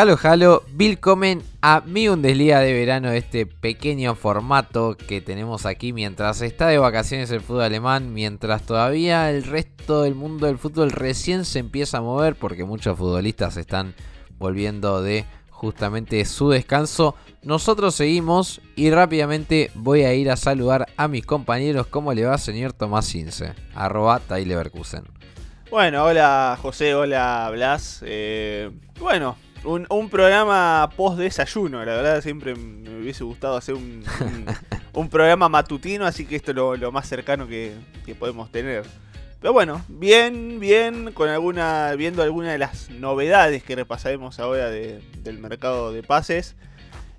Halo Halo, willkommen a mi Bundesliga de verano, este pequeño formato que tenemos aquí mientras está de vacaciones el fútbol alemán, mientras todavía el resto del mundo del fútbol recién se empieza a mover porque muchos futbolistas están volviendo de justamente su descanso. Nosotros seguimos y rápidamente voy a ir a saludar a mis compañeros. ¿Cómo le va, señor Tomás Cince? Arroba. Bueno, hola José, hola Blas. Eh, bueno, un, programa post desayuno, la verdad siempre me hubiese gustado hacer un, programa matutino, así que esto es lo, más cercano que, podemos tener. Pero bueno, bien, bien, con alguna, viendo algunas de las novedades que repasaremos ahora del mercado de pases.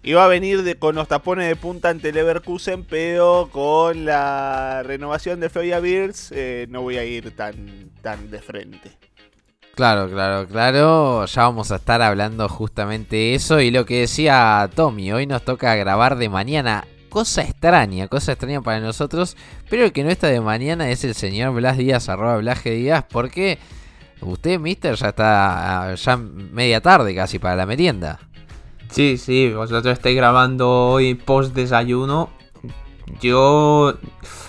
Iba a venir de, con los tapones de punta ante Leverkusen, pero con la renovación de Floya Beers eh, no voy a ir tan, tan de frente. Claro, claro, claro. Ya vamos a estar hablando justamente eso. Y lo que decía Tommy, hoy nos toca grabar de mañana. Cosa extraña, cosa extraña para nosotros. Pero el que no está de mañana es el señor Blas Díaz, arroba Blas Díaz. Porque usted, mister, ya está ya media tarde casi para la merienda. Sí, sí, vosotros estáis grabando hoy post desayuno. Yo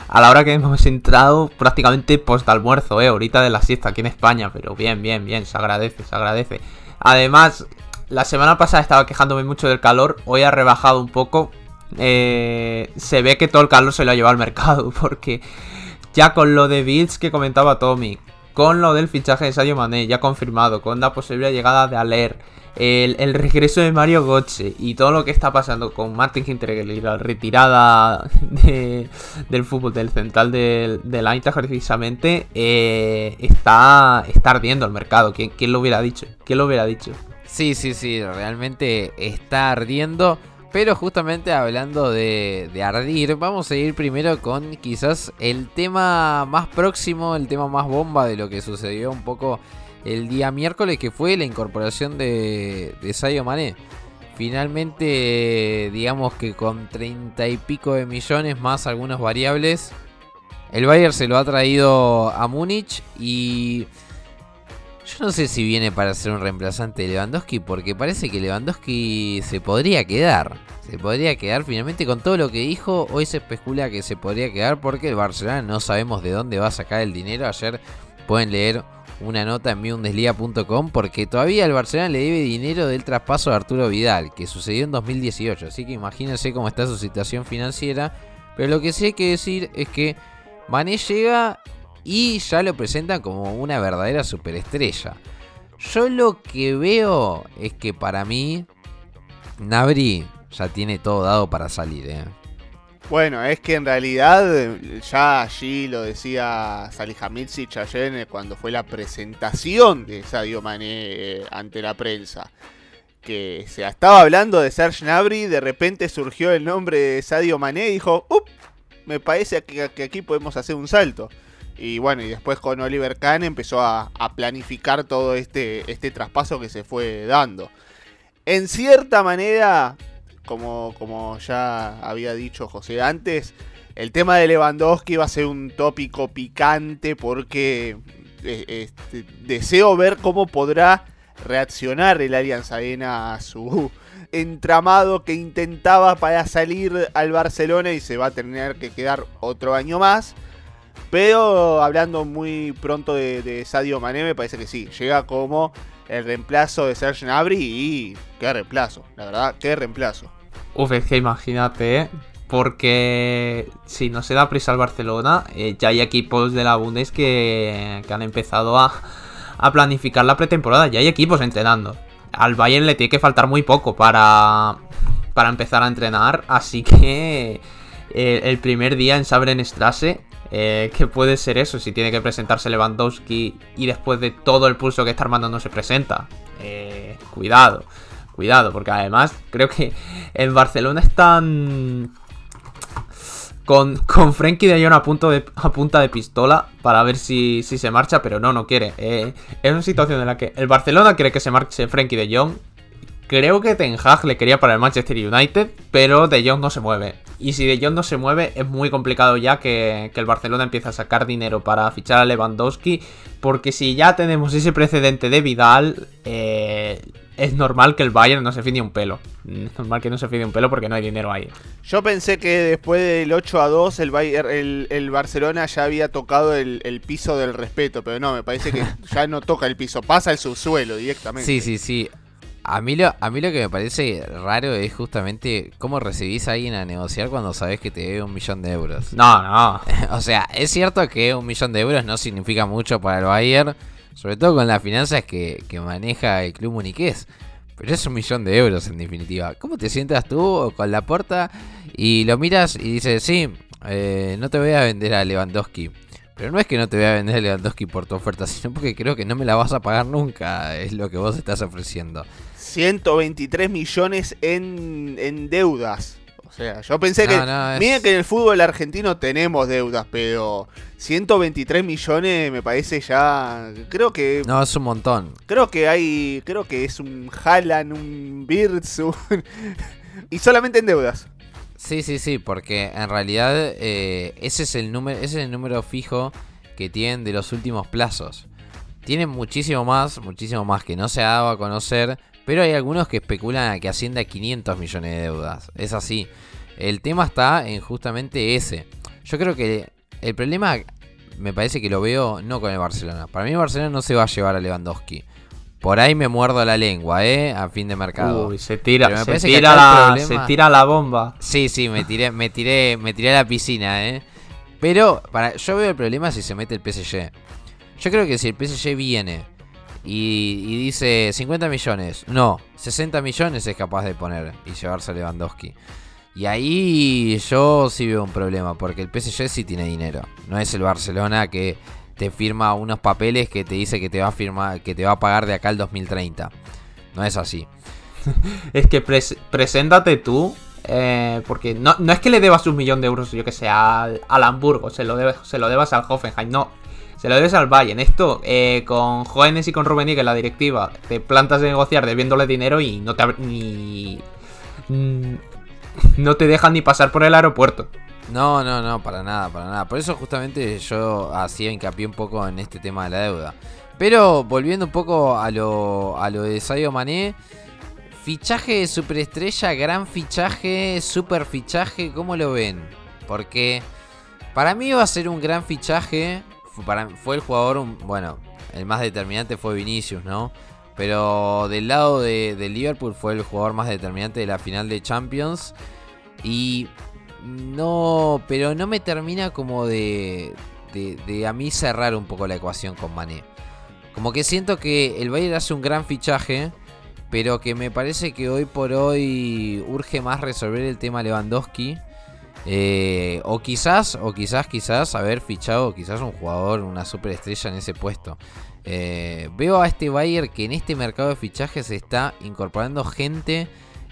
a la hora que hemos entrado, prácticamente post almuerzo, eh, ahorita de la siesta aquí en España, pero bien, bien, bien, se agradece, se agradece. Además, la semana pasada estaba quejándome mucho del calor, hoy ha rebajado un poco. Eh, se ve que todo el calor se lo ha llevado al mercado, porque ya con lo de Bills que comentaba Tommy, con lo del fichaje de Sadio Mané ya confirmado, con la posible llegada de Aler, el, regreso de Mario Götze y todo lo que está pasando con Martin Hinteregger la retirada del fútbol del central del, del Eintracht precisamente, eh, está, está ardiendo el mercado. ¿Quién, ¿Quién lo hubiera dicho? ¿Quién lo hubiera dicho? Sí, sí, sí, realmente está ardiendo. Pero justamente hablando de, de, ardir, vamos a ir primero con quizás el tema más próximo, el tema más bomba de lo que sucedió un poco el día miércoles, que fue la incorporación de, de Sayo Mané. Finalmente, digamos que con treinta y pico de millones más algunas variables, el Bayern se lo ha traído a Múnich y yo no sé si viene para ser un reemplazante de Lewandowski porque parece que Lewandowski se podría quedar. Se podría quedar finalmente con todo lo que dijo. Hoy se especula que se podría quedar porque el Barcelona no sabemos de dónde va a sacar el dinero. Ayer pueden leer una nota en miundesliga.com porque todavía el Barcelona le debe dinero del traspaso de Arturo Vidal, que sucedió en 2018. Así que imagínense cómo está su situación financiera. Pero lo que sí hay que decir es que Mané llega y ya lo presentan como una verdadera superestrella. Yo lo que veo es que para mí Nabri ya tiene todo dado para salir. ¿eh? Bueno, es que en realidad ya allí lo decía Salihamidzic ayer cuando fue la presentación de Sadio Mané eh, ante la prensa. Que se estaba hablando de Serge Gnabry, de repente surgió el nombre de Sadio Mané y dijo, ¡up! Me parece que, aquí podemos hacer un salto. Y bueno, y después con Oliver Kahn empezó a, planificar todo este, este traspaso que se fue dando. En cierta manera, como, como ya había dicho José antes, el tema de Lewandowski va a ser un tópico picante porque eh, este, deseo ver cómo podrá reaccionar el Allianz Arena a su entramado que intentaba para salir al Barcelona y se va a tener que quedar otro año más. Pero hablando muy pronto de, de Sadio Mané, me parece que sí, llega como el reemplazo de Serge Gnabry y qué reemplazo, la verdad, qué reemplazo. Uf, es que imagínate, ¿eh? porque si no se da prisa al Barcelona, eh, ya hay equipos de la Bundes que, han empezado a, planificar la pretemporada, ya hay equipos entrenando. Al Bayern le tiene que faltar muy poco para, para empezar a entrenar, así que eh, el primer día en Sabrenstrasse, eh, que puede ser eso, si tiene que presentarse Lewandowski y después de todo el pulso que está armando no se presenta, cuidado. Cuidado, porque además creo que en Barcelona están con, con Frenkie de Jong a, punto de, a punta de pistola para ver si, se marcha, pero no, no quiere. Eh, es una situación en la que el Barcelona quiere que se marche Frenkie de Jong. Creo que Ten Hag le quería para el Manchester United, pero De Jong no se mueve. Y si De Jong no se mueve, es muy complicado ya que, el Barcelona empiece a sacar dinero para fichar a Lewandowski. Porque si ya tenemos ese precedente de Vidal, eh, es normal que el Bayern no se fide un pelo. Es normal que no se fide un pelo porque no hay dinero ahí. Yo pensé que después del 8 a 2 el, Bayern, el, el Barcelona ya había tocado el, el, piso del respeto, pero no, me parece que ya no toca el piso, pasa el subsuelo directamente. Sí, sí, sí. A mí, lo, a mí lo que me parece raro es justamente cómo recibís a alguien a negociar cuando sabes que te debe un millón de euros. No, no. o sea, es cierto que un millón de euros no significa mucho para el Bayern, sobre todo con las finanzas que, que maneja el club muniqués. Pero es un millón de euros en definitiva. ¿Cómo te sientas tú con la puerta y lo miras y dices, sí, eh, no te voy a vender a Lewandowski? Pero no es que no te voy a vender a Lewandowski por tu oferta, sino porque creo que no me la vas a pagar nunca, es lo que vos estás ofreciendo. 123 millones en, en deudas. O sea, yo pensé que. No, Miren que en el fútbol argentino tenemos deudas, pero 123 millones me parece ya. Creo que. No, es un montón. Creo que hay. Creo que es un Haaland, un Birds. y solamente en deudas. Sí, sí, sí, porque en realidad eh, ese, es el número, ese es el número fijo que tienen de los últimos plazos. Tienen muchísimo más, muchísimo más que no se ha dado a conocer, pero hay algunos que especulan a que ascienda a 500 millones de deudas. Es así. El tema está en justamente ese. Yo creo que el problema me parece que lo veo no con el Barcelona. Para mí el Barcelona no se va a llevar a Lewandowski. Por ahí me muerdo la lengua, ¿eh? A fin de mercado. Uy, se tira, se tira, la, se tira la bomba. Sí, sí, me tiré, me tiré, me tiré a la piscina, ¿eh? Pero para, yo veo el problema si se mete el PSG. Yo creo que si el PSG viene y, dice 50 millones, no, 60 millones es capaz de poner y llevarse a Lewandowski. Y ahí yo sí veo un problema, porque el PSG sí tiene dinero. No es el Barcelona que te firma unos papeles que te dice que te va a firmar, que te va a pagar de acá al 2030. No es así. es que preséntate tú. Eh, porque no, no, es que le debas un millón de euros, yo que sé, al, Hamburgo, se lo, debes, se lo debas al Hoffenheim, no, se lo debes al Bayern. Esto, eh, con jóvenes y con Rubenique, la directiva, te plantas de negociar debiéndole dinero y no te ni, no te dejan ni pasar por el aeropuerto. No, no, no, para nada, para nada. Por eso justamente yo hacía hincapié un poco en este tema de la deuda. Pero volviendo un poco a lo, a lo de Sayo Mané, fichaje de superestrella, gran fichaje, super fichaje, ¿cómo lo ven? Porque para mí va a ser un gran fichaje. Fue el jugador, bueno, el más determinante fue Vinicius, ¿no? Pero del lado de, de Liverpool fue el jugador más determinante de la final de Champions. Y no, pero no me termina como de, de, a mí cerrar un poco la ecuación con Mané. Como que siento que el Bayern hace un gran fichaje, pero que me parece que hoy por hoy urge más resolver el tema Lewandowski. Eh, o quizás, o quizás, quizás haber fichado quizás un jugador, una superestrella en ese puesto. Eh, veo a este Bayern que en este mercado de fichajes está incorporando gente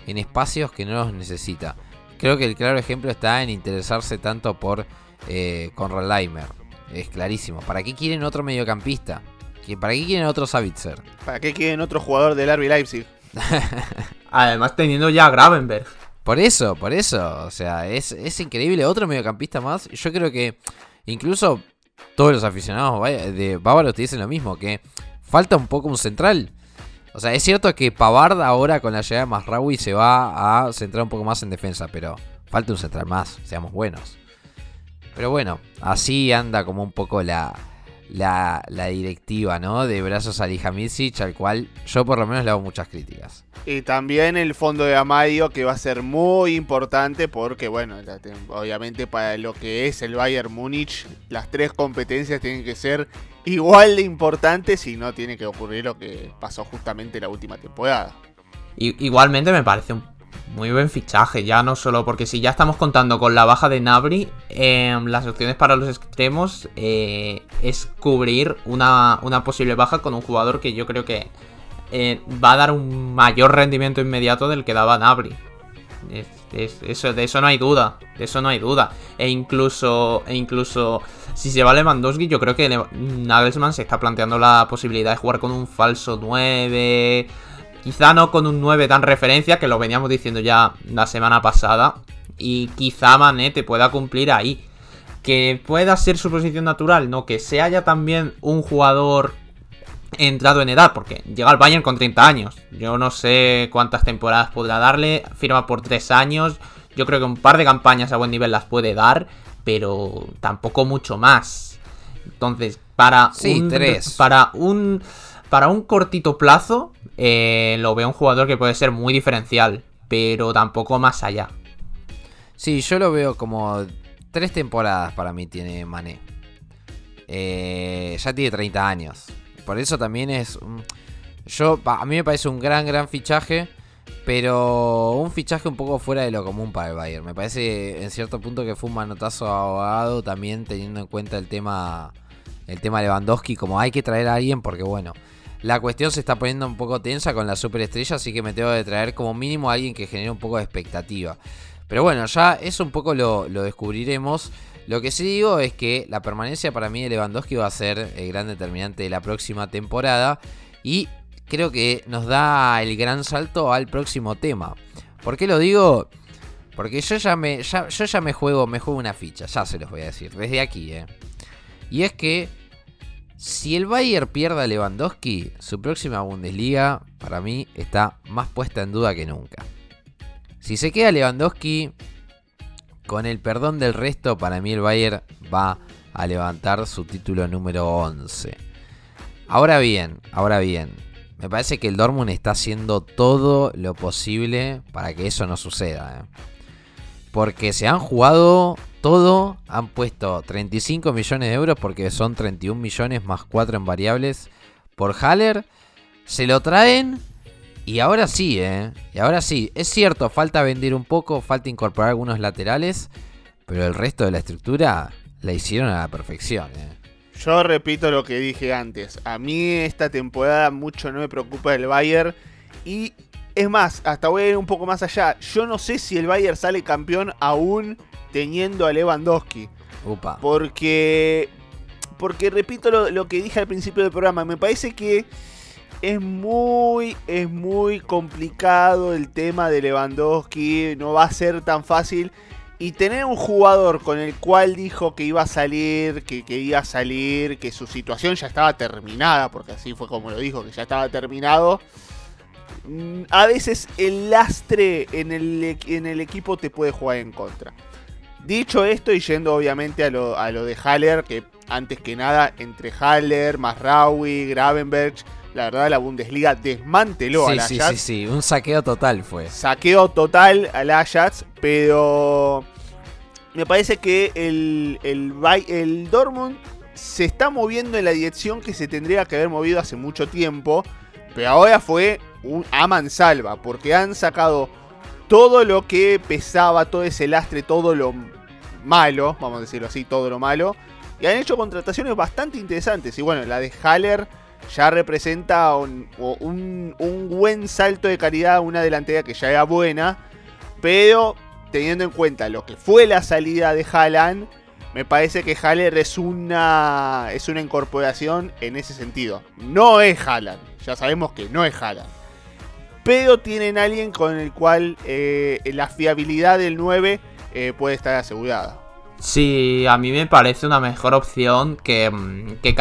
en espacios que no los necesita. Creo que el claro ejemplo está en interesarse tanto por eh, Conrad Leimer. Es clarísimo. ¿Para qué quieren otro mediocampista? ¿Para qué quieren otro Savitzer? ¿Para qué quieren otro jugador del RB Leipzig? Además teniendo ya a Gravenberg. Por eso, por eso. O sea, es, es increíble. Otro mediocampista más. Yo creo que incluso todos los aficionados de Bávaro te dicen lo mismo. Que falta un poco un central. O sea, es cierto que Pavard ahora con la llegada de Masraoui se va a centrar un poco más en defensa, pero falta un central más, seamos buenos. Pero bueno, así anda como un poco la, la, directiva, ¿no? De brazos a Lihamidzic, al cual yo por lo menos le hago muchas críticas. Y también el fondo de Amadio, que va a ser muy importante porque, bueno, obviamente para lo que es el Bayern Múnich, las tres competencias tienen que ser igual de importantes y no tiene que ocurrir lo que pasó justamente la última temporada. igualmente me parece un muy buen fichaje, ya no solo porque si ya estamos contando con la baja de Nabri, em, las opciones para los extremos eh, es cubrir una, posible baja con un jugador que yo creo que eh, va a dar un mayor rendimiento inmediato del que daba Nabri. eso, de eso no hay duda, de eso no hay duda. E incluso, e incluso si se va Lewandowski, yo creo que Nagelsmann se está planteando la posibilidad de jugar con un falso 9 Quizá no con un 9 tan referencia, que lo veníamos diciendo ya la semana pasada. Y quizá Mané te pueda cumplir ahí. Que pueda ser su posición natural, no, que sea ya también un jugador entrado en edad, porque llega al Bayern con 30 años. Yo no sé cuántas temporadas podrá darle, firma por 3 años. Yo creo que un par de campañas a buen nivel las puede dar, pero tampoco mucho más. Entonces, para un, para un para un cortito plazo eh, lo veo un jugador que puede ser muy diferencial, pero tampoco más allá. Sí, yo lo veo como tres temporadas para mí tiene Mané. Eh, ya tiene 30 años. Por eso también es. Yo, a mí me parece un gran, gran fichaje. Pero un fichaje un poco fuera de lo común para el Bayern. Me parece en cierto punto que fue un manotazo abogado también teniendo en cuenta el tema el tema Lewandowski como hay que traer a alguien porque bueno, la cuestión se está poniendo un poco tensa con la superestrella, así que me tengo que traer como mínimo a alguien que genere un poco de expectativa. Pero bueno, ya eso un poco lo, lo descubriremos. Lo que sí digo es que la permanencia para mí de Lewandowski va a ser el gran determinante de la próxima temporada. Y creo que nos da el gran salto al próximo tema. ¿Por qué lo digo? Porque yo ya me, yo ya me juego, me juego una ficha, ya se los voy a decir, desde aquí, ¿eh? Y es que si el Bayern pierde a Lewandowski, su próxima Bundesliga, para mí, está más puesta en duda que nunca. Si se queda Lewandowski, con el perdón del resto, para mí el Bayern va a levantar su título número 11. Ahora bien, ahora bien, me parece que el Dortmund está haciendo todo lo posible para que eso no suceda. ¿eh? Porque se han jugado todo, han puesto 35 millones de euros porque son 31 millones más 4 en variables por Haller. Se lo traen y ahora sí, ¿eh? Y ahora sí, es cierto, falta vender un poco, falta incorporar algunos laterales, pero el resto de la estructura la hicieron a la perfección, ¿eh? Yo repito lo que dije antes. A mí esta temporada mucho no me preocupa el Bayern. Y es más, hasta voy a ir un poco más allá. Yo no sé si el Bayern sale campeón aún teniendo a Lewandowski. Upa. Porque, porque repito lo, lo que dije al principio del programa. Me parece que es muy, es muy complicado el tema de Lewandowski. No va a ser tan fácil. Y tener un jugador con el cual dijo que iba a salir, que, que iba a salir, que su situación ya estaba terminada, porque así fue como lo dijo, que ya estaba terminado. Mm, a veces el lastre en el, en el equipo te puede jugar en contra. Dicho esto, y yendo obviamente a lo, a lo de Haller, que antes que nada, entre Haller, Masraui, Gravenberg, la verdad la Bundesliga desmanteló al Ajax. Sí, sí, sí, un saqueo total fue. Saqueo total al Ajax, pero me parece que el, el, el Dortmund se está moviendo en la dirección que se tendría que haber movido hace mucho tiempo, pero ahora fue un a mansalva, porque han sacado todo lo que pesaba, todo ese lastre, todo lo malo, vamos a decirlo así, todo lo malo. Y han hecho contrataciones bastante interesantes. Y bueno, la de Haller ya representa un, buen salto de calidad, una delantera que ya era buena. Pero teniendo en cuenta lo que fue la salida de Haaland, me parece que Haller es una, es una incorporación en ese sentido. No es Haaland, ya sabemos que no es Haaland pero tienen alguien con el cual eh, la fiabilidad del 9 eh, puede estar asegurada. Sí, a mí me parece una mejor opción que, mm, que.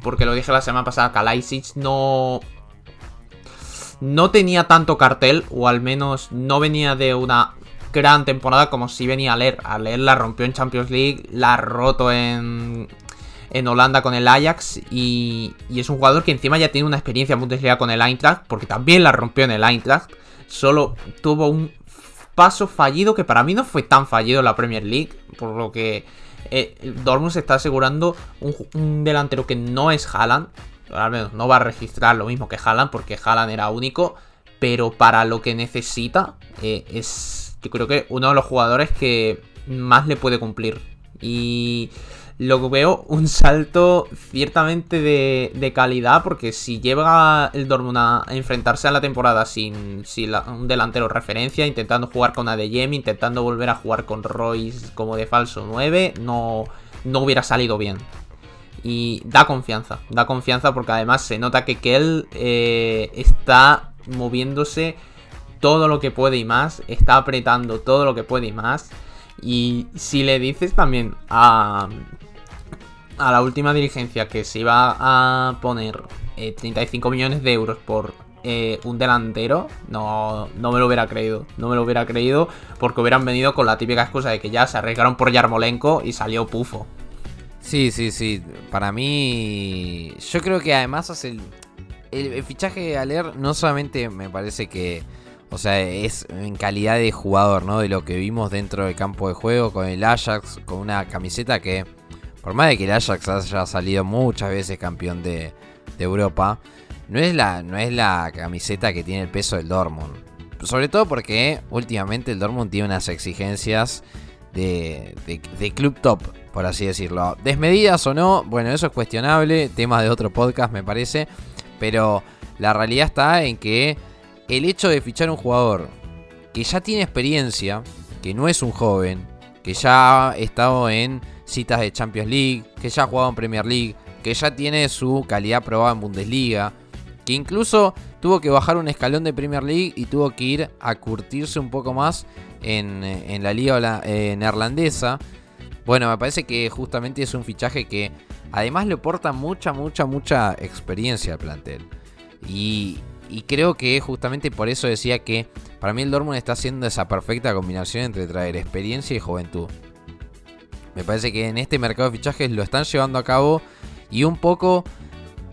Porque lo dije la semana pasada, Kalajdzic no... No tenía tanto cartel, o al menos no venía de una gran temporada como si venía a leer. A leer la rompió en Champions League, la ha roto en, en Holanda con el Ajax y, es un jugador que encima ya tiene una experiencia en Bundesliga con el Eintracht, porque también la rompió en el Eintracht, solo tuvo un paso fallido que para mí no fue tan fallido en la Premier League, por lo que eh, Dortmund se está asegurando un, delantero que no es Haaland, al menos no va a registrar lo mismo que Haaland, porque Haaland era único, pero para lo que necesita eh, es yo creo que uno de los jugadores que más le puede cumplir. Y lo veo un salto ciertamente de, calidad, porque si lleva el Dortmund a enfrentarse a la temporada sin, un delantero referencia, intentando jugar con Adeyemi, intentando volver a jugar con Royce como de falso 9, no, no hubiera salido bien. Y da confianza, da confianza porque además se nota que Kell eh, está moviéndose todo lo que puede y más, está apretando todo lo que puede y más. Y si le dices también a, a la última dirigencia que se iba a poner 35 millones de euros por eh, un delantero, no, no me lo hubiera creído. No me lo hubiera creído porque hubieran venido con la típica excusa de que ya se arriesgaron por Yarmolenko y salió pufo. Sí, sí, sí. Para mí, yo creo que además hace el, fichaje de Aler no solamente me parece que, o sea, es en calidad de jugador, ¿no? De lo que vimos dentro del campo de juego con el Ajax, con una camiseta que, por más de que el Ajax haya salido muchas veces campeón de, de Europa, no es la, no es la camiseta que tiene el peso del Dortmund. Sobre todo porque últimamente el Dortmund tiene unas exigencias de, club top, por así decirlo. Desmedidas o no, bueno, eso es cuestionable, tema de otro podcast me parece. Pero la realidad está en que el hecho de fichar un jugador que ya tiene experiencia, que no es un joven, que ya ha estado en citas de Champions League, que ya ha jugado en Premier League, que ya tiene su calidad probada en Bundesliga, que incluso tuvo que bajar un escalón de Premier League y tuvo que ir a curtirse un poco más en, la liga eh, neerlandesa. Bueno, me parece que justamente es un fichaje que además le aporta mucha, mucha, mucha experiencia al plantel. Y, creo que justamente por eso decía que para mí el Dortmund está haciendo esa perfecta combinación entre traer experiencia y juventud. Me parece que en este mercado de fichajes lo están llevando a cabo y un poco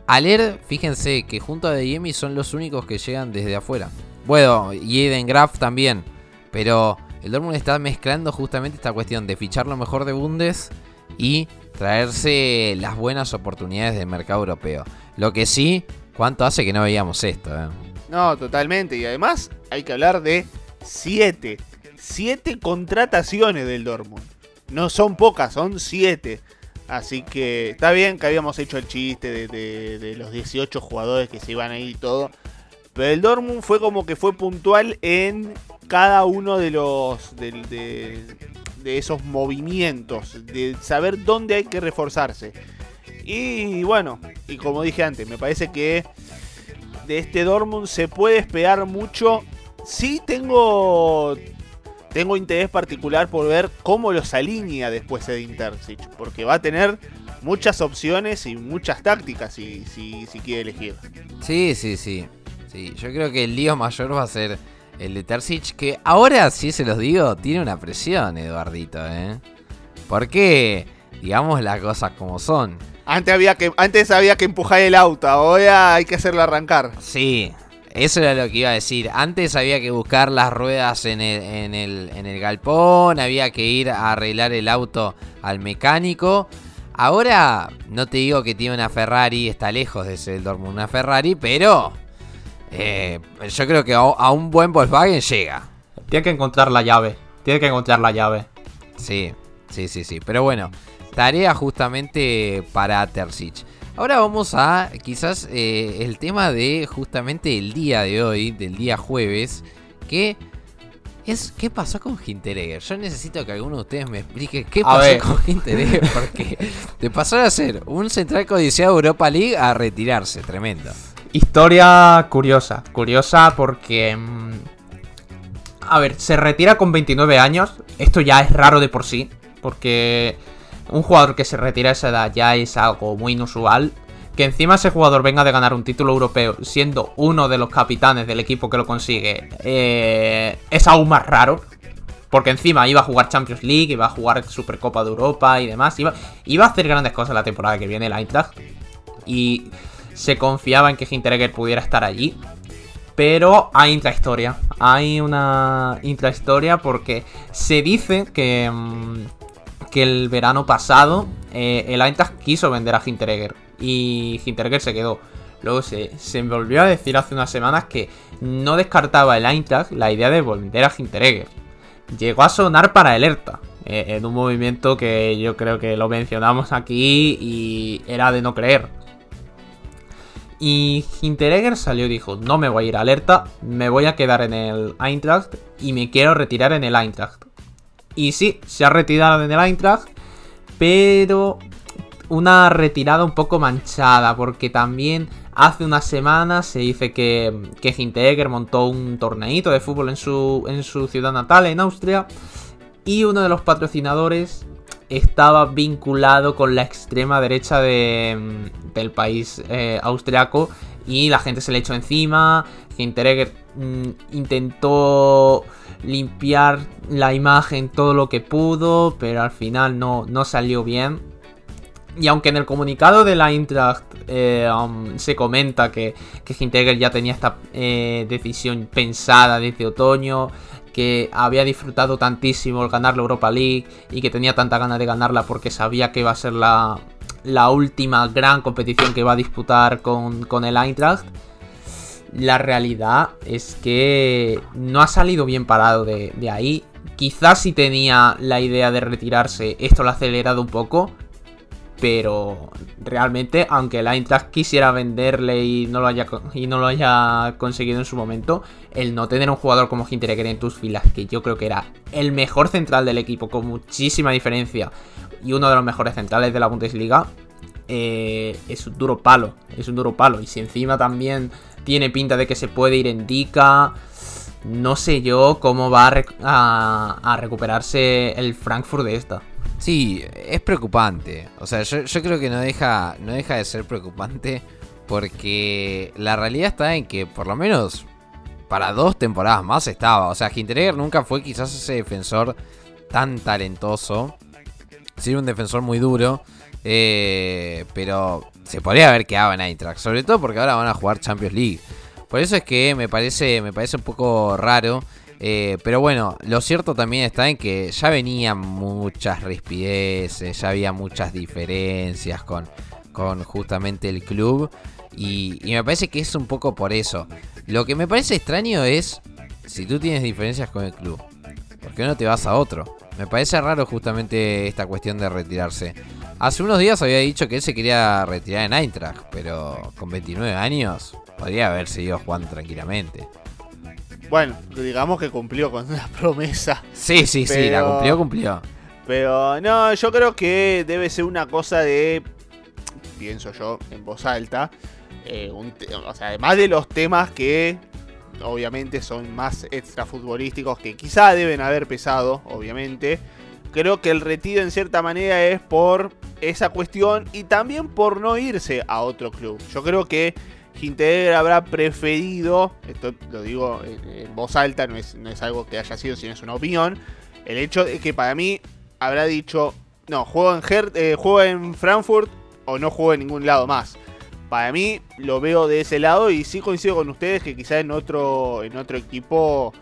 a leer, fíjense que junto a Deyemi son los únicos que llegan desde afuera. Bueno, y Eden Graf también. Pero el Dortmund está mezclando justamente esta cuestión de fichar lo mejor de Bundes y traerse las buenas oportunidades del mercado europeo. Lo que sí, ¿cuánto hace que no veíamos esto? Eh? No, totalmente. Y además hay que hablar de siete. Siete contrataciones del Dortmund. No son pocas, son siete. Así que está bien que habíamos hecho el chiste de, los 18 jugadores que se iban ahí y todo. Pero el Dortmund fue como que fue puntual en cada uno de los de, esos movimientos, de saber dónde hay que reforzarse. Y bueno, y como dije antes, me parece que de este Dortmund se puede esperar mucho. Sí tengo tengo interés particular por ver cómo los alinea después de Intercic, porque va a tener muchas opciones y muchas tácticas si, si, quiere elegir. Sí, sí, sí, sí. Yo creo que el lío mayor va a ser el de Terzic, que ahora sí se los digo, tiene una presión, Eduardito, ¿eh? Porque, digamos las cosas como son. Antes había que, antes había que empujar el auto, ahora hay que hacerlo arrancar. Sí, eso era lo que iba a decir. Antes había que buscar las ruedas en el, galpón, había que ir a arreglar el auto al mecánico. Ahora no te digo que tiene una Ferrari, está lejos de ser el Dortmund una Ferrari, pero eh, yo creo que a, un buen Volkswagen llega. Tiene que encontrar la llave, tiene que encontrar la llave. Sí, sí, sí, sí. Pero bueno, tarea justamente para Terzic. Ahora vamos a quizás eh, el tema de justamente el día de hoy, del día jueves, que es qué pasó con Hinteregger. Yo necesito que alguno de ustedes me explique qué pasó con Hinteregger, porque de pasar a ser un central codiciado de Europa League a retirarse, tremendo. Historia curiosa, curiosa porque... Mm, a ver, se retira con 29 años, esto ya es raro de por sí, porque un jugador que se retira a esa edad ya es algo muy inusual. Que encima ese jugador venga de ganar un título europeo siendo uno de los capitanes del equipo que lo consigue eh, es aún más raro. Porque encima iba a jugar Champions League, iba a jugar Supercopa de Europa y demás. Iba, iba a hacer grandes cosas la temporada que viene el Eintracht. Y se confiaba en que Hinteregger pudiera estar allí. Pero hay intrahistoria. Hay una intrahistoria porque se dice que... Que el verano pasado eh, el Eintracht quiso vender a Hinteregger y Hinteregger se quedó. Luego se, se volvió a decir hace unas semanas que no descartaba el Eintracht la idea de vender a Hinteregger. Llegó a sonar para el ERTA, eh, en un movimiento que yo creo que lo mencionamos aquí y era de no creer. Y Hinteregger salió y dijo, no me voy a ir a alerta, me voy a quedar en el Eintracht y me quiero retirar en el Eintracht. Y sí, se ha retirado en el Eintracht, pero una retirada un poco manchada, porque también hace unas semanas se dice que, que Hinteregger montó un torneito de fútbol en su, en su ciudad natal, en Austria, y uno de los patrocinadores estaba vinculado con la extrema derecha de, del país eh, austriaco y la gente se le echó encima. Hinteregger mm, intentó limpiar la imagen todo lo que pudo, pero al final no, no salió bien. Y aunque en el comunicado de la Eintracht eh, um, se comenta que, que ya tenía esta eh, decisión pensada desde otoño, que había disfrutado tantísimo el ganar la Europa League y que tenía tanta ganas de ganarla porque sabía que iba a ser la, la última gran competición que va a disputar con, con el Eintracht. La realidad es que no ha salido bien parado de, de ahí. Quizás si tenía la idea de retirarse, esto lo ha acelerado un poco pero realmente, aunque el Eintracht quisiera venderle y no lo haya, y no lo haya conseguido en su momento, el no tener un jugador como Hinteregger en tus filas, que yo creo que era el mejor central del equipo con muchísima diferencia y uno de los mejores centrales de la Bundesliga, eh, es un duro palo, es un duro palo. Y si encima también tiene pinta de que se puede ir en Dica, no sé yo cómo va a recuperarse el Frankfurt de esta. Sí, es preocupante. O sea, yo, creo que no deja, no deja de ser preocupante porque la realidad está en que por lo menos para dos temporadas más estaba. O sea, Hinteregger nunca fue quizás ese defensor tan talentoso. Sí, un defensor muy duro. Eh, pero se podría haber quedado en Eintracht. Sobre todo porque ahora van a jugar Champions League. Por eso es que me parece, me parece un poco raro eh, pero bueno, lo cierto también está en que ya venían muchas rispideces, ya había muchas diferencias con, con justamente el club. Y, me parece que es un poco por eso. Lo que me parece extraño es si tú tienes diferencias con el club, ¿por qué no te vas a otro? Me parece raro justamente esta cuestión de retirarse. Hace unos días había dicho que él se quería retirar en Eintracht, pero con 29 años podría haber seguido jugando tranquilamente. Bueno, digamos que cumplió con la promesa. Sí, sí, sí, la cumplió, cumplió. Pero no, yo creo que debe ser una cosa de, pienso yo, en voz alta. Eh, o sea, además de los temas que obviamente son más extrafutbolísticos que quizá deben haber pesado, obviamente. Creo que el retiro en cierta manera es por esa cuestión y también por no irse a otro club. Yo creo que Hinteregger habrá preferido, esto lo digo en, voz alta, no es, algo que haya sido, sino es una opinión, el hecho de que para mí habrá dicho, no, juego en, eh, juego en Frankfurt o no juego en ningún lado más. Para mí lo veo de ese lado y sí coincido con ustedes que quizás en otro, en otro equipo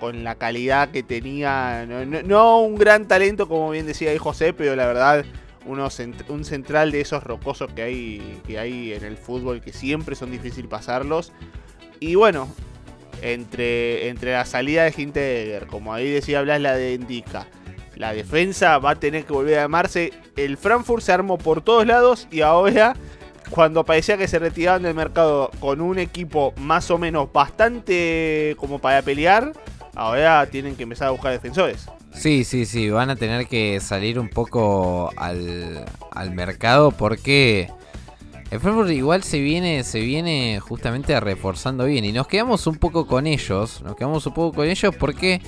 con la calidad que tenía, no un gran talento como bien decía ahí José, pero la verdad un central de esos rocosos que hay, que hay en el fútbol que siempre son difíciles pasarlos. Y bueno, entre, entre la salida de Hinteregger, como ahí decía Blas, la de Indica, la defensa va a tener que volver a armarse. El Frankfurt se armó por todos lados y ahora, cuando parecía que se retiraban del mercado con un equipo más o menos bastante como para pelear, ahora tienen que empezar a buscar defensores. Sí, sí, sí, van a tener que salir un poco al, al mercado porque el Frankfurt igual se viene, se viene justamente reforzando bien y nos quedamos un poco con ellos, nos quedamos un poco con ellos porque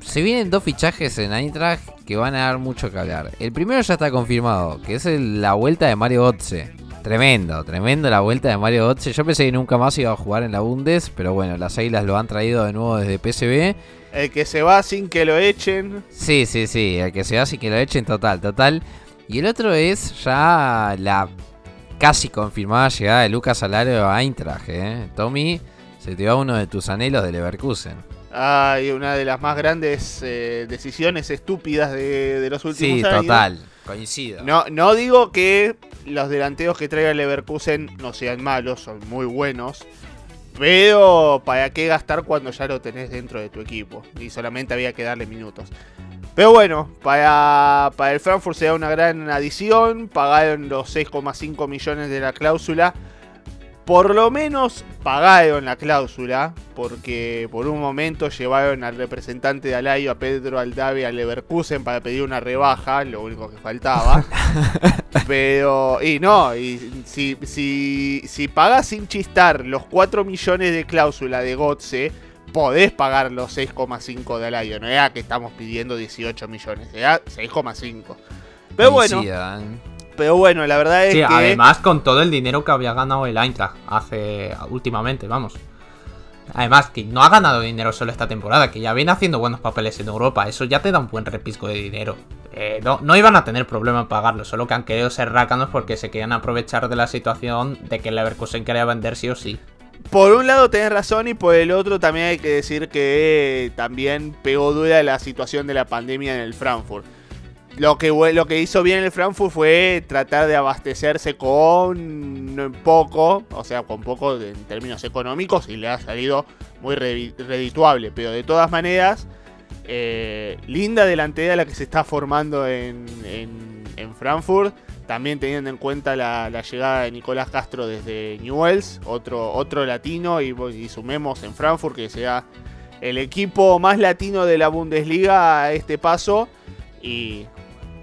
se vienen dos fichajes en Eintracht que van a dar mucho que hablar. El primero ya está confirmado, que es la vuelta de Mario Otze. Tremendo, tremendo la vuelta de Mario Otze. Yo pensé que nunca más iba a jugar en la Bundes, pero bueno, las Águilas lo han traído de nuevo desde PSV el que se va sin que lo echen. Sí, sí, sí, el que se va sin que lo echen, total, total. Y el otro es ya la casi confirmada llegada de Lucas Salario a Eintracht, ¿eh? Tommy, se te va uno de tus anhelos de Leverkusen. Ay, una de las más grandes eh, decisiones estúpidas de, los últimos años. Sí, total, coincido. No, no digo que los delanteros que traiga Leverkusen no sean malos, son muy buenos. Pero, ¿para qué gastar cuando ya lo tenés dentro de tu equipo? Y solamente había que darle minutos. Pero bueno, para, para el Frankfurt da una gran adición. Pagaron los 6,5 millones de la cláusula por lo menos pagaron la cláusula, porque por un momento llevaron al representante de Alayo, a Pedro Aldave, a Leverkusen para pedir una rebaja, lo único que faltaba. Pero, y no, y si, si, si pagas sin chistar los 4 millones de cláusula de Gotze, podés pagar los 6,5 de Alayo. No era que estamos pidiendo 18 millones, era 6,5. Pero bueno, Coincidan. Pero bueno, la verdad es Sí, que además con todo el dinero que había ganado el Eintracht hace últimamente, vamos. Además, que no ha ganado dinero solo esta temporada, que ya viene haciendo buenos papeles en Europa. Eso ya te da un buen repisco de dinero. Eh, no, no iban a tener problema en pagarlo, solo que han querido ser rácanos porque se querían aprovechar de la situación de que el Leverkusen quería vender sí o sí. por un lado tenés razón y por el otro también hay que decir que eh, también pegó dura la situación de la pandemia en el Frankfurt. Lo que, lo que hizo bien el Frankfurt fue tratar de abastecerse con poco, o sea, con poco en términos económicos y le ha salido muy redituable. Pero de todas maneras, eh, linda delantera la que se está formando en, en- Frankfurt. También teniendo en cuenta la, la llegada de Nicolás Castro desde Newells, otro, otro latino, y, y sumemos en Frankfurt que sea el equipo más latino de la Bundesliga a este paso. Y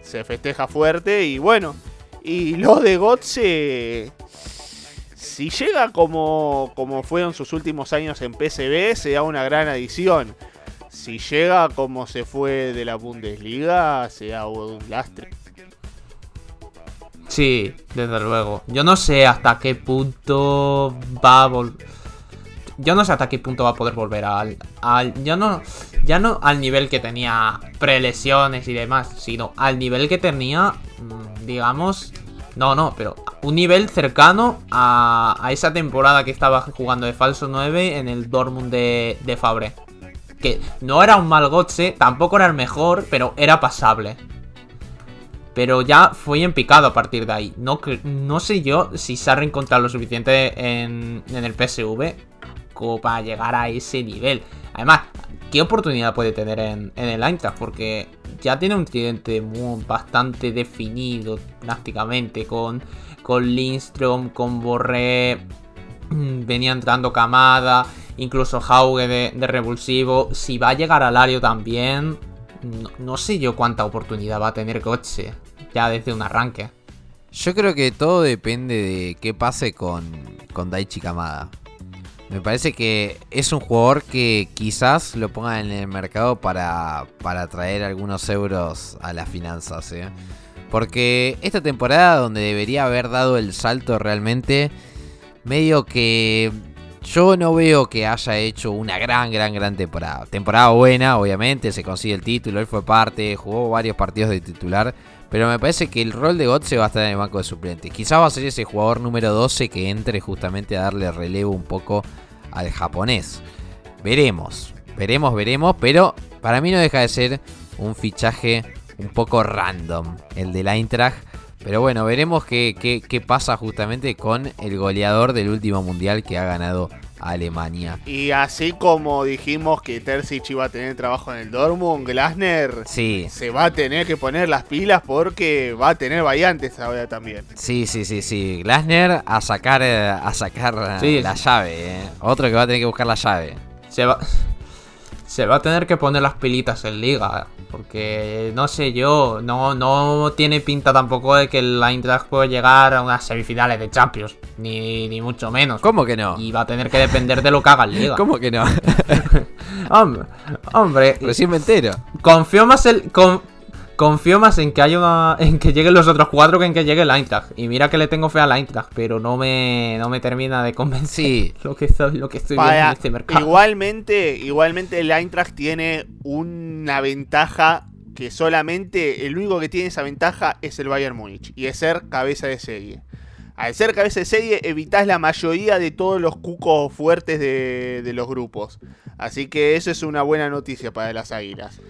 se festeja fuerte. Y bueno, y lo de Gotze, si llega como, como fueron sus últimos años en PSV, será una gran adición. Si llega como se fue de la Bundesliga, será un lastre. Sí, desde luego. Yo no sé hasta qué punto va a volver. Yo no sé hasta qué punto va a poder volver al, al. Yo no. Ya no al nivel que tenía prelesiones y demás, sino al nivel que tenía, mm, digamos. No, no, pero un nivel cercano a, a esa temporada que estaba jugando de falso 9 en el Dortmund de, de Fabre. Que no era un mal Gotze, tampoco era el mejor, pero era pasable. Pero ya fue en picado a partir de ahí. No, no sé yo si se ha reencontrado lo suficiente en, en el PSV como para llegar a ese nivel. Además, ¿qué oportunidad puede tener en, en el Eintracht? Porque ya tiene un tridente muy, bastante definido prácticamente con, con Lindstrom, con Borré. Venía entrando Kamada, incluso Hauge de, revulsivo. Si va a llegar al Lario también, no, sé yo cuánta oportunidad va a tener Gotze ya desde un arranque. Yo creo que todo depende de qué pase con, con Daichi Kamada. Me parece que es un jugador que quizás lo pongan en el mercado para, para traer algunos euros a las finanzas. ¿eh? Porque esta temporada donde debería haber dado el salto realmente, medio que yo no veo que haya hecho una gran, gran, gran temporada. Temporada buena, obviamente, se consigue el título, él fue parte, jugó varios partidos de titular. Pero me parece que el rol de Gotze va a estar en el banco de suplentes. Quizás va a ser ese jugador número 12 que entre justamente a darle relevo un poco al japonés. Veremos, veremos, veremos. Pero para mí no deja de ser un fichaje un poco random el del Eintracht. Pero bueno, veremos qué, qué- qué pasa justamente con el goleador del último mundial que ha ganado Alemania. Y así como dijimos que Terzic iba a tener trabajo en el Dortmund, Glasner Sí, se va a tener que poner las pilas porque va a tener variantes ahora también. Sí, sí, sí, sí. Glasner a sacar, eh, a sacar eh, Sí, la sí. llave. eh. Otro que va a tener que buscar la llave. Se va, se va a tener que poner las pilitas en liga. Porque no sé yo, no, no tiene pinta tampoco de que el Eintracht pueda llegar a unas semifinales de Champions. Ni, ni mucho menos. ¿Cómo que no? Y va a tener que depender de lo que haga en liga. ¿Cómo que no? Hombre, hombre, Recién me entero. confío más el. con- confío más en que haya una. en que lleguen los otros cuatro que en que llegue el Eintracht. Y mira que le tengo fe al Eintracht, pero no me. no me termina de convencer Sí. lo que estoy, lo que estoy viendo en este mercado. igualmente, igualmente el Eintracht tiene una ventaja que solamente el único que tiene esa ventaja es el Bayern Múnich y es ser cabeza de serie. Al ser cabeza de serie evitas la mayoría de todos los cucos fuertes de, de los grupos. Así que eso es una buena noticia para las Águilas.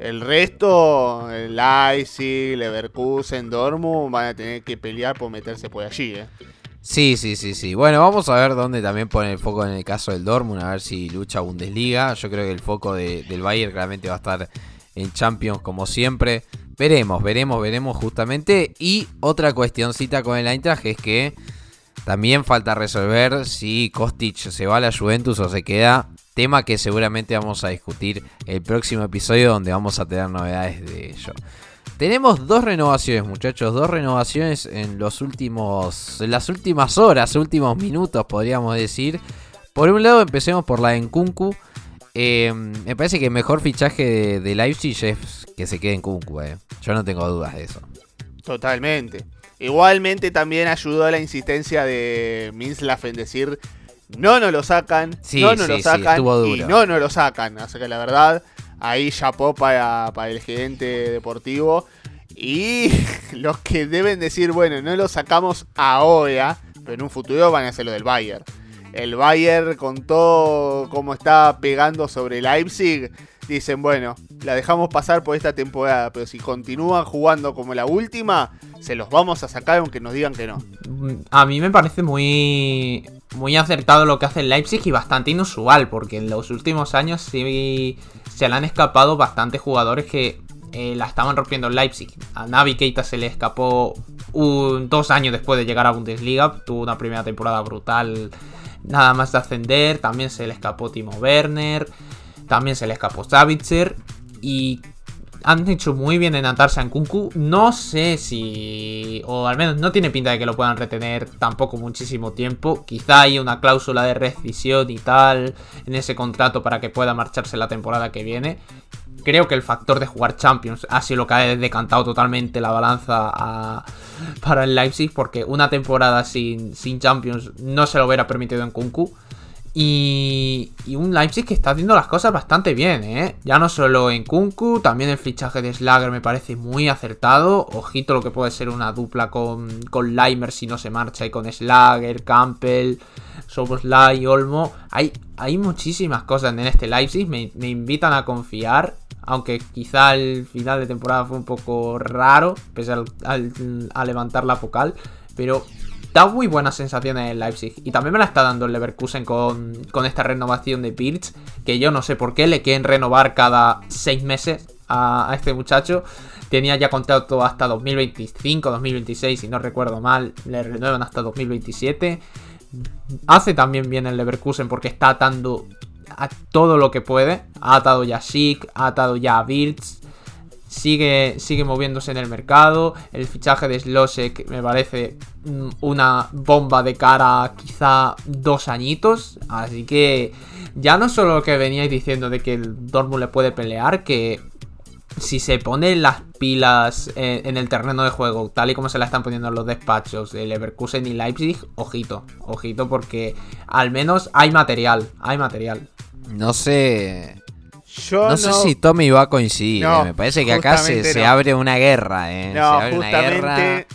El resto, el Leipzig, Leverkusen, Dortmund van a tener que pelear por meterse por allí. ¿eh? Sí, sí, sí, sí. Bueno, vamos a ver dónde también pone el foco en el caso del Dortmund, a ver si lucha Bundesliga. Yo creo que el foco de- del Bayern claramente va a estar en Champions como siempre. Veremos, veremos, veremos justamente. Y otra cuestioncita con el Eintracht es que también falta resolver si Kostic se va a la Juventus o se queda. Tema que seguramente vamos a discutir el próximo episodio donde vamos a tener novedades de ello. Tenemos dos renovaciones, muchachos, dos renovaciones en los últimos en las últimas horas, últimos minutos, podríamos decir. Por un lado, empecemos por la de Nkunku. Eh, me parece que el mejor fichaje de, de Leipzig es que se quede en Kunku, eh. Yo no tengo dudas de eso. Totalmente. Igualmente también ayudó a la insistencia de Minslav en decir no nos lo sacan, Sí, no nos sí, lo sí, sacan y no nos lo sacan. Así que la verdad, ahí chapó para, para el gerente deportivo. Y los que deben decir, bueno, no lo sacamos ahora, pero en un futuro van a hacer lo del Bayern. El Bayern con todo como está pegando sobre Leipzig, dicen, bueno, la dejamos pasar por esta temporada, pero si continúan jugando como la última, se los vamos a sacar aunque nos digan que no. Mm, A mí me parece muy muy acertado lo que hace el Leipzig y bastante inusual, porque en los últimos años sí se le han escapado bastantes jugadores que eh, la estaban rompiendo en Leipzig. A Navi Keita se le escapó un- dos años después de llegar a Bundesliga, tuvo una primera temporada brutal nada más de ascender, también se le escapó Timo Werner, también se le escapó Savitzer y han hecho muy bien en atarse a Nkunku. No sé si. O al menos no tiene pinta de que lo puedan retener tampoco muchísimo tiempo. Quizá hay una cláusula de rescisión y tal en ese contrato para que pueda marcharse la temporada que viene. Creo que el factor de jugar Champions ha sido lo que ha decantado totalmente la balanza para el Leipzig. Porque una temporada sin, sin Champions no se lo hubiera permitido en Kunku. Y, y un Leipzig que está haciendo las cosas bastante bien, ¿eh? Ya no solo en Kunku, también el fichaje de Slager me parece muy acertado. Ojito lo que puede ser una dupla con, con Leimer si no se marcha y con Slager, Campbell, Soboslai, Olmo. Hay, hay muchísimas cosas en este Leipzig, me, me invitan a confiar. Aunque quizá el final de temporada fue un poco raro, pese al, al- a levantar la focal. Pero da muy buenas sensaciones el Leipzig. Y también me la está dando el Leverkusen con, con esta renovación de Pirch. Que yo no sé por qué le quieren renovar cada seis meses a, este muchacho. Tenía ya contrato hasta 2025, 2026, si no recuerdo mal. Le renuevan hasta 2027. Hace también bien el Leverkusen porque está atando a todo lo que puede. Ha atado ya a Schick, ha atado ya a Wirtz sigue, sigue moviéndose en el mercado. El fichaje de Slosek me parece mm, una bomba de cara quizá dos añitos. Así que ya no solo lo que veníais diciendo de que el Dortmund le puede pelear, que si se ponen las pilas eh, en el terreno de juego, tal y como se la están poniendo en los despachos de Leverkusen y Leipzig, ojito, ojito, porque al menos hay material, hay material. No sé. Yo No, sé si Tommy va a coincidir. No, eh. Me parece que acá se, justamente se abre una guerra, eh. se No, abre una guerra. justamente.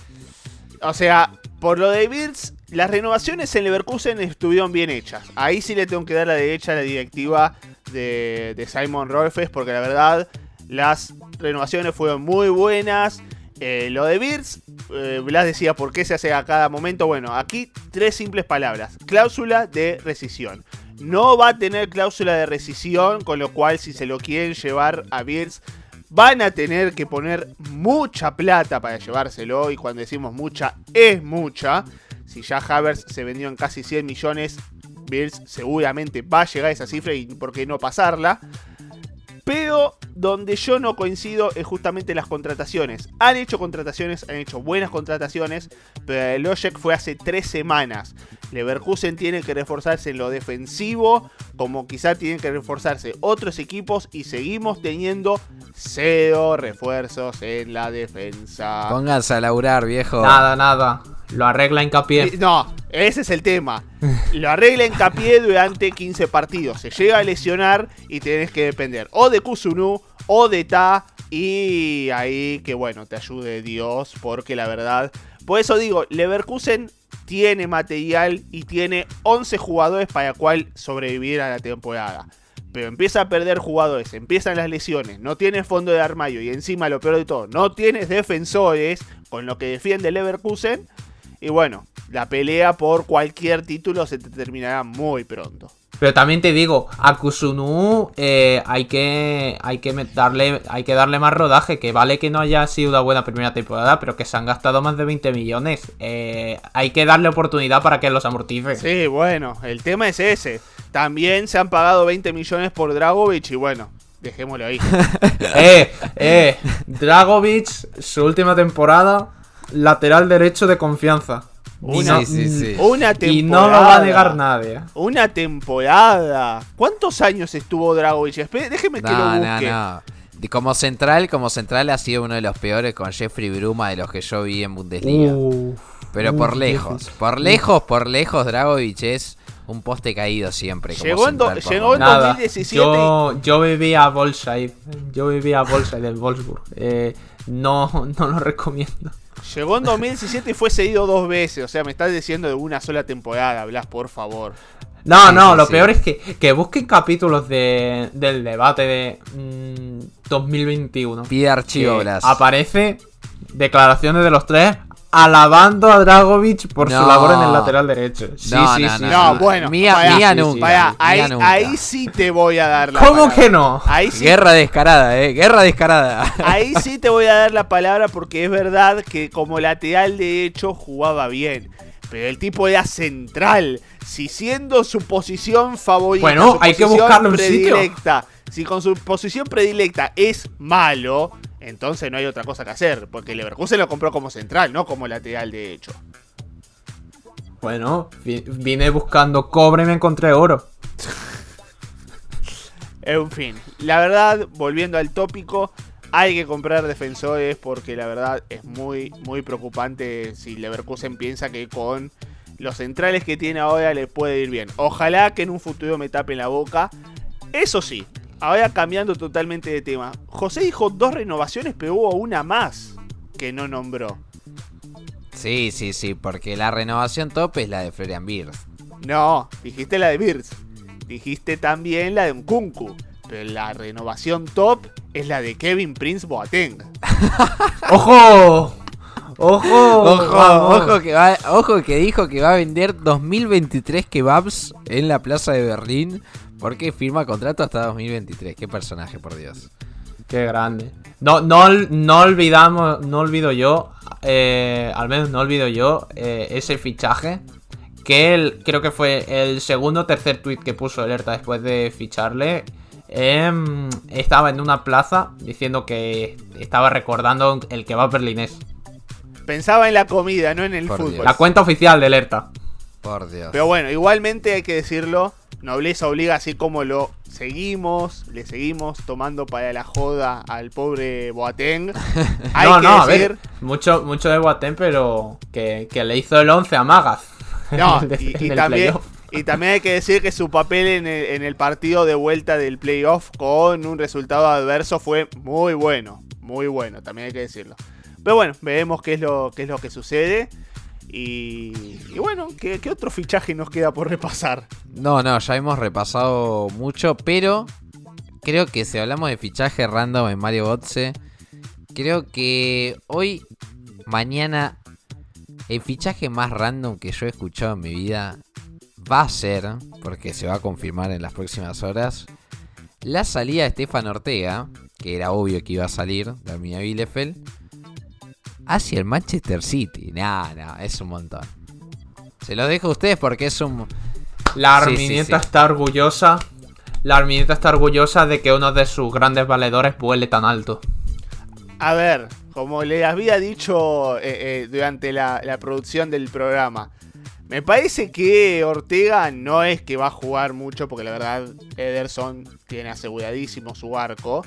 O sea, por lo de Birds, las renovaciones en Leverkusen estuvieron bien hechas. Ahí sí le tengo que dar la derecha a la directiva de, de Simon Rolfes, porque la verdad, las renovaciones fueron muy buenas. Eh, lo de Birds, eh, Blas decía por qué se hace a cada momento. Bueno, aquí tres simples palabras: cláusula de rescisión. No va a tener cláusula de rescisión, con lo cual, si se lo quieren llevar a Birds, van a tener que poner mucha plata para llevárselo. Y cuando decimos mucha, es mucha. Si ya Havers se vendió en casi 100 millones, Bills seguramente va a llegar a esa cifra y por qué no pasarla. Pero donde yo no coincido es justamente las contrataciones. Han hecho contrataciones, han hecho buenas contrataciones, pero el Lojek fue hace tres semanas. Leverkusen tiene que reforzarse en lo defensivo, como quizá tienen que reforzarse otros equipos y seguimos teniendo cero refuerzos en la defensa. Pónganse a laburar, viejo. Nada, nada. Lo arregla hincapié. No, ese es el tema. Lo arregla hincapié durante 15 partidos. Se llega a lesionar y tenés que depender o de Kusunu o de Ta. Y ahí que bueno, te ayude Dios. Porque la verdad. Por eso digo, Leverkusen tiene material y tiene 11 jugadores para cual sobrevivir a la temporada. Pero empieza a perder jugadores, empiezan las lesiones, no tienes fondo de armario y encima lo peor de todo, no tienes defensores con lo que defiende Leverkusen. Y bueno, la pelea por cualquier título se te terminará muy pronto. Pero también te digo, a Kusunu eh, hay que hay que darle hay que darle más rodaje, que vale que no haya sido una buena primera temporada, pero que se han gastado más de 20 millones. Eh, hay que darle oportunidad para que los amortice. Sí, bueno, el tema es ese. También se han pagado 20 millones por Dragovic y bueno, dejémoslo ahí. eh, eh, Dragovic, su última temporada, lateral derecho de confianza. Una, Sí, sí, sí. una temporada. Y no lo va a negar nadie. Una temporada. ¿Cuántos años estuvo Dragovic? Déjeme que lo No, no, busque. no. De- Como central, como central ha sido uno de los peores con Jeffrey Bruma de los que yo vi en Bundesliga. Uf, Pero por lejos, por lejos, por lejos, Dragovich es un poste caído siempre. como Llegó en do- llegó en momentos. Nada, 2017 yo, yo vivía a Bolside. Yo vivía a Bolside del Wolfsburg. Eh, no, no lo recomiendo. Llegó en 2017 y fue cedido dos veces. O sea, me estás diciendo de una sola temporada, Blas, por favor. No, Sí, no, lo sí. peor es que, que busquen capítulos de, del debate de mm, 2021. Pide archivo, Blas. Aparece declaraciones de los tres alabando a Dragovic por No. su labor en el lateral derecho. Sí, No, sí, no, sí. no, bueno, Mía, vaya, mía sí, nunca. Vaya, mía ahí, nunca. ahí sí te voy a dar la ¿Cómo palabra. que no? Ahí sí, Guerra descarada, eh. Guerra descarada. ahí sí te voy a dar la palabra porque es verdad que como lateral de hecho jugaba bien. Pero el tipo era central. Si siendo su posición favorita, Bueno, su hay que sitio. predilecta, si con su posición predilecta es malo, entonces no hay otra cosa que hacer. Porque Leverkusen lo compró como central, no como lateral de hecho. Bueno, vi- vine buscando cobre y me encontré oro. En fin, la verdad, volviendo al tópico, hay que comprar defensores porque la verdad es muy, muy preocupante si Leverkusen piensa que con los centrales que tiene ahora le puede ir bien. Ojalá que en un futuro me tapen la boca. Eso sí, ahora cambiando totalmente de tema. José dijo dos renovaciones, pero hubo una más que no nombró. Sí, sí, sí, porque la renovación top es la de Florian Beers. No, dijiste la de Beers. Dijiste también la de Nkunku. Pero la renovación top es la de Kevin Prince Boateng. ¡Ojo! ¡Ojo! Ojo, vamos. ojo que va, ojo que dijo que va a vender 2023 kebabs en la plaza de Berlín porque firma contrato hasta 2023. Qué personaje, por Dios. Qué grande. No, no, no olvidamos, no olvido yo, eh, al menos no olvido yo, eh, ese fichaje. Que él, creo que fue el segundo o tercer tweet que puso Alerta después de ficharle. em, estaba en una plaza diciendo que estaba recordando el que va berlinés. Pensaba en la comida, no en el Por fútbol. Dios. La cuenta oficial de Alerta. Por Dios. Pero bueno, igualmente hay que decirlo. Nobleza obliga, así como lo seguimos, le seguimos tomando para la joda al pobre Boateng. Hay no, que no, a decir. ver, mucho, mucho de Boateng, pero que, que le hizo el 11 a Magas. No, y, también, y también hay que decir que su papel en el, en el partido de vuelta del playoff con un resultado adverso fue muy bueno. Muy bueno, también hay que decirlo. Pero bueno, veremos qué es lo, qué es lo que sucede. Y, y bueno, ¿qué, otro fichaje nos queda por repasar? No, no, ya hemos repasado mucho, pero creo que si hablamos de fichaje random en Mario Gotze, creo que hoy, mañana, el fichaje más random que yo he escuchado en mi vida va a ser, porque se va a confirmar en las próximas horas, la salida de Stefan Ortega, que era obvio que iba a salir de Arminia Bielefeld, hacia el Manchester City. Nah, nah, es un montón. Se lo dejo a ustedes porque es un... La Sí, sí, Arminieta sí. está orgullosa. La Arminieta está orgullosa de que uno de sus grandes valedores vuele tan alto. A ver, como le había dicho eh, eh, durante la, la producción del programa, me parece que Ortega no es que va a jugar mucho, porque la verdad Ederson tiene aseguradísimo su arco.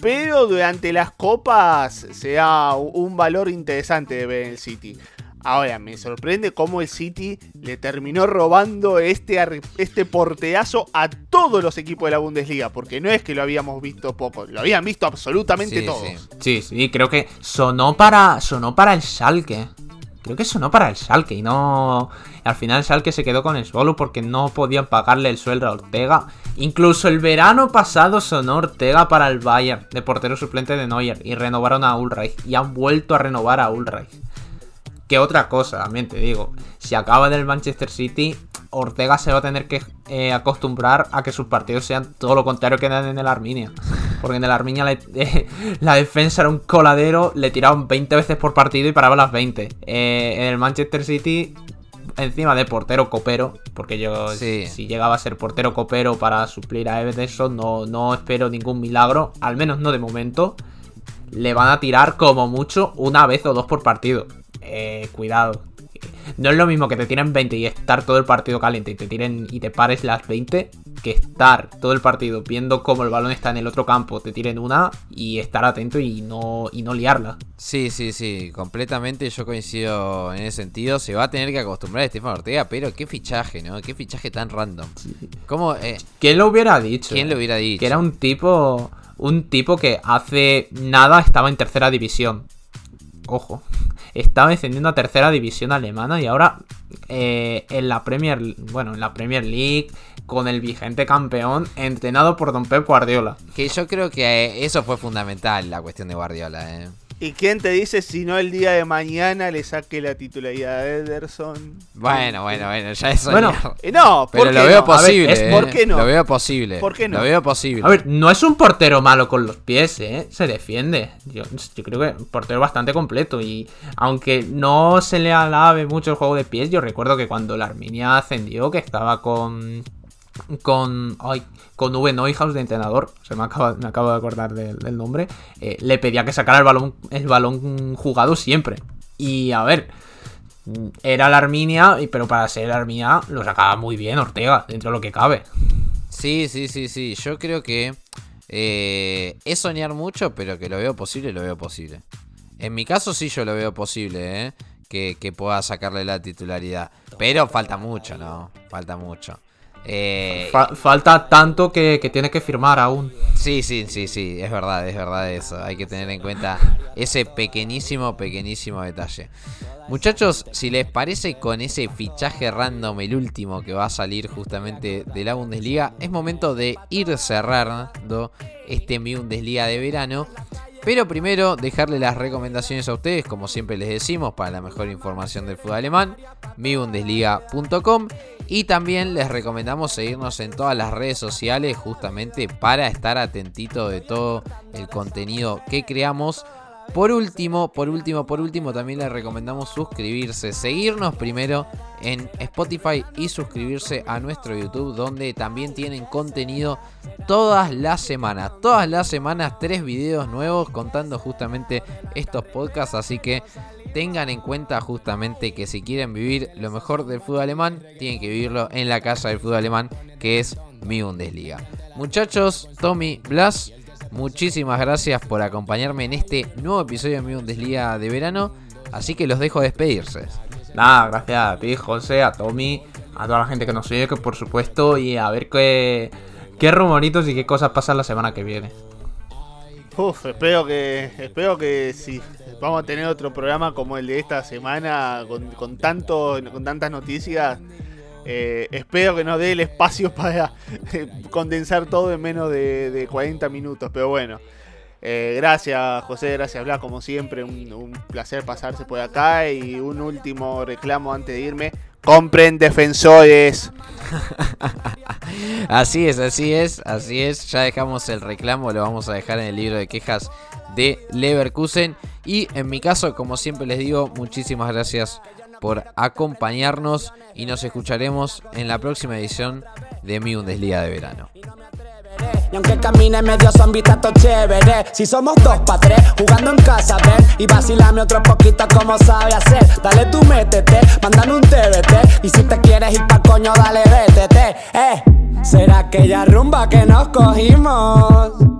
Pero durante las copas se da un valor interesante de ver en el City. Ahora, me sorprende cómo el City le terminó robando este, este porteazo a todos los equipos de la Bundesliga. Porque no es que lo habíamos visto poco, lo habían visto absolutamente Sí, todos. sí. Sí, sí, creo que sonó para. sonó para el Schalke. Creo que sonó para el Schalke y no. Al final el Schalke se quedó con el solo porque no podían pagarle el sueldo a Ortega. Incluso el verano pasado sonó Ortega para el Bayern, de portero suplente de Neuer, y renovaron a Ulreich. Y han vuelto a renovar a Ulreich. Que otra cosa, también te digo. Si acaba del Manchester City, Ortega se va a tener que eh, acostumbrar a que sus partidos sean todo lo contrario que en el Arminia. Porque en el Arminia eh, la defensa era un coladero, le tiraban 20 veces por partido y paraba las 20. Eh, en el Manchester City, encima de portero copero, porque yo Sí. si llegaba a ser portero copero para suplir a Everton, no, no espero ningún milagro, al menos no de momento. Le van a tirar como mucho una vez o dos por partido. Eh, cuidado, no es lo mismo que te tiren 20 y estar todo el partido caliente y te tiren y te pares las 20 que estar todo el partido viendo cómo el balón está en el otro campo, te tiren una y estar atento y no, y no liarla. Sí, sí, sí, completamente yo coincido en ese sentido. Se va a tener que acostumbrar a Estefan Ortega, pero qué fichaje, ¿no? Qué fichaje tan random. ¿Cómo, eh, ¿Quién lo hubiera dicho? ¿Quién lo hubiera dicho? Que era un tipo, un tipo que hace nada estaba en tercera división. Ojo, estaba descendiendo a tercera división alemana y ahora eh, en la Premier, bueno, en la Premier League con el vigente campeón entrenado por Don Pep Guardiola. Que yo creo que eso fue fundamental la cuestión de Guardiola, ¿eh? ¿Y quién te dice si no el día de mañana le saque la titularidad a Ederson? Bueno, bueno, bueno, ya eso. Bueno, eh, no, pero ¿por lo qué veo no? posible. Ver, es- ¿eh? ¿por qué no? Lo veo posible. ¿Por qué no? Lo veo posible. A ver, no es un portero malo con los pies, ¿eh? Se defiende. Yo, yo creo que un portero bastante completo. Y aunque no se le alabe mucho el juego de pies, yo recuerdo que cuando la Arminia ascendió, que estaba con. Con. Ay, con V Neuhaus de entrenador. Se me acaba, me acabo de acordar del, del nombre. eh, le pedía que sacara el balón, el balón jugado siempre. Y a ver. Era la Arminia, y- pero para ser la Arminia lo sacaba muy bien Ortega, dentro de lo que cabe. Sí, sí, sí, sí. Yo creo que eh, es soñar mucho, pero que lo veo posible, lo veo posible. En mi caso sí yo lo veo posible, ¿eh? Que, que pueda sacarle la titularidad. Pero falta mucho, ¿no? Falta mucho. Eh, Fa- falta tanto que, que tiene que firmar aún. Sí, sí, sí, sí, es verdad, es verdad eso. Hay que tener en cuenta ese pequeñísimo, pequeñísimo detalle. Muchachos, si les parece con ese fichaje random, el último que va a salir justamente de la Bundesliga, es momento de ir cerrando este Mi Bundesliga de verano. Pero primero dejarle las recomendaciones a ustedes, como siempre les decimos, para la mejor información del fútbol alemán, mibundesliga.com y también les recomendamos seguirnos en todas las redes sociales justamente para estar atentito de todo el contenido que creamos. Por último, por último, por último, también les recomendamos suscribirse, seguirnos primero en Spotify y suscribirse a nuestro YouTube, donde también tienen contenido todas las semanas. Todas las semanas, tres videos nuevos contando justamente estos podcasts. Así que tengan en cuenta justamente que si quieren vivir lo mejor del fútbol alemán, tienen que vivirlo en la casa del fútbol alemán, que es mi Bundesliga. Muchachos, Tommy, Blas, muchísimas gracias por acompañarme en este nuevo episodio de mi Bundesliga de verano. Así que los dejo despedirse. Nada, gracias a ti, José, a Tommy, a toda la gente que nos sigue, que por supuesto, y a ver qué, qué rumoritos y qué cosas pasan la semana que viene. Uf, espero que, espero que si vamos a tener otro programa como el de esta semana, con, con tanto, con tantas noticias, eh, espero que nos dé el espacio para eh, condensar todo en menos de, de 40 minutos, pero bueno. Eh, gracias José, gracias Blas, como siempre, un, un placer pasarse por acá y un último reclamo antes de irme. Compren defensores. Así es, así es, así es. Ya dejamos el reclamo, lo vamos a dejar en el libro de quejas de Leverkusen. Y en mi caso, como siempre les digo, muchísimas gracias por acompañarnos y nos escucharemos en la próxima edición de mi Bundesliga de verano. Y aunque camine medio zombie, está chévere. Si somos dos pa' tres, jugando en casa, ven. Y vacilame otro poquito como sabe hacer. Dale tú métete, mándame un TBT. Y si te quieres ir pa' coño, dale vétete. Eh, será aquella rumba que nos cogimos.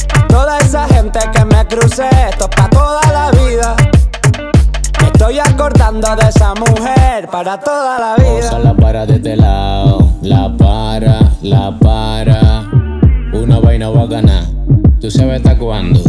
Toda esa gente que me crucé, esto es pa' toda la vida. Me estoy acordando de esa mujer para toda la vida. la para de este lado, la para, la para. Una vaina bacana, tú sabes hasta cuándo.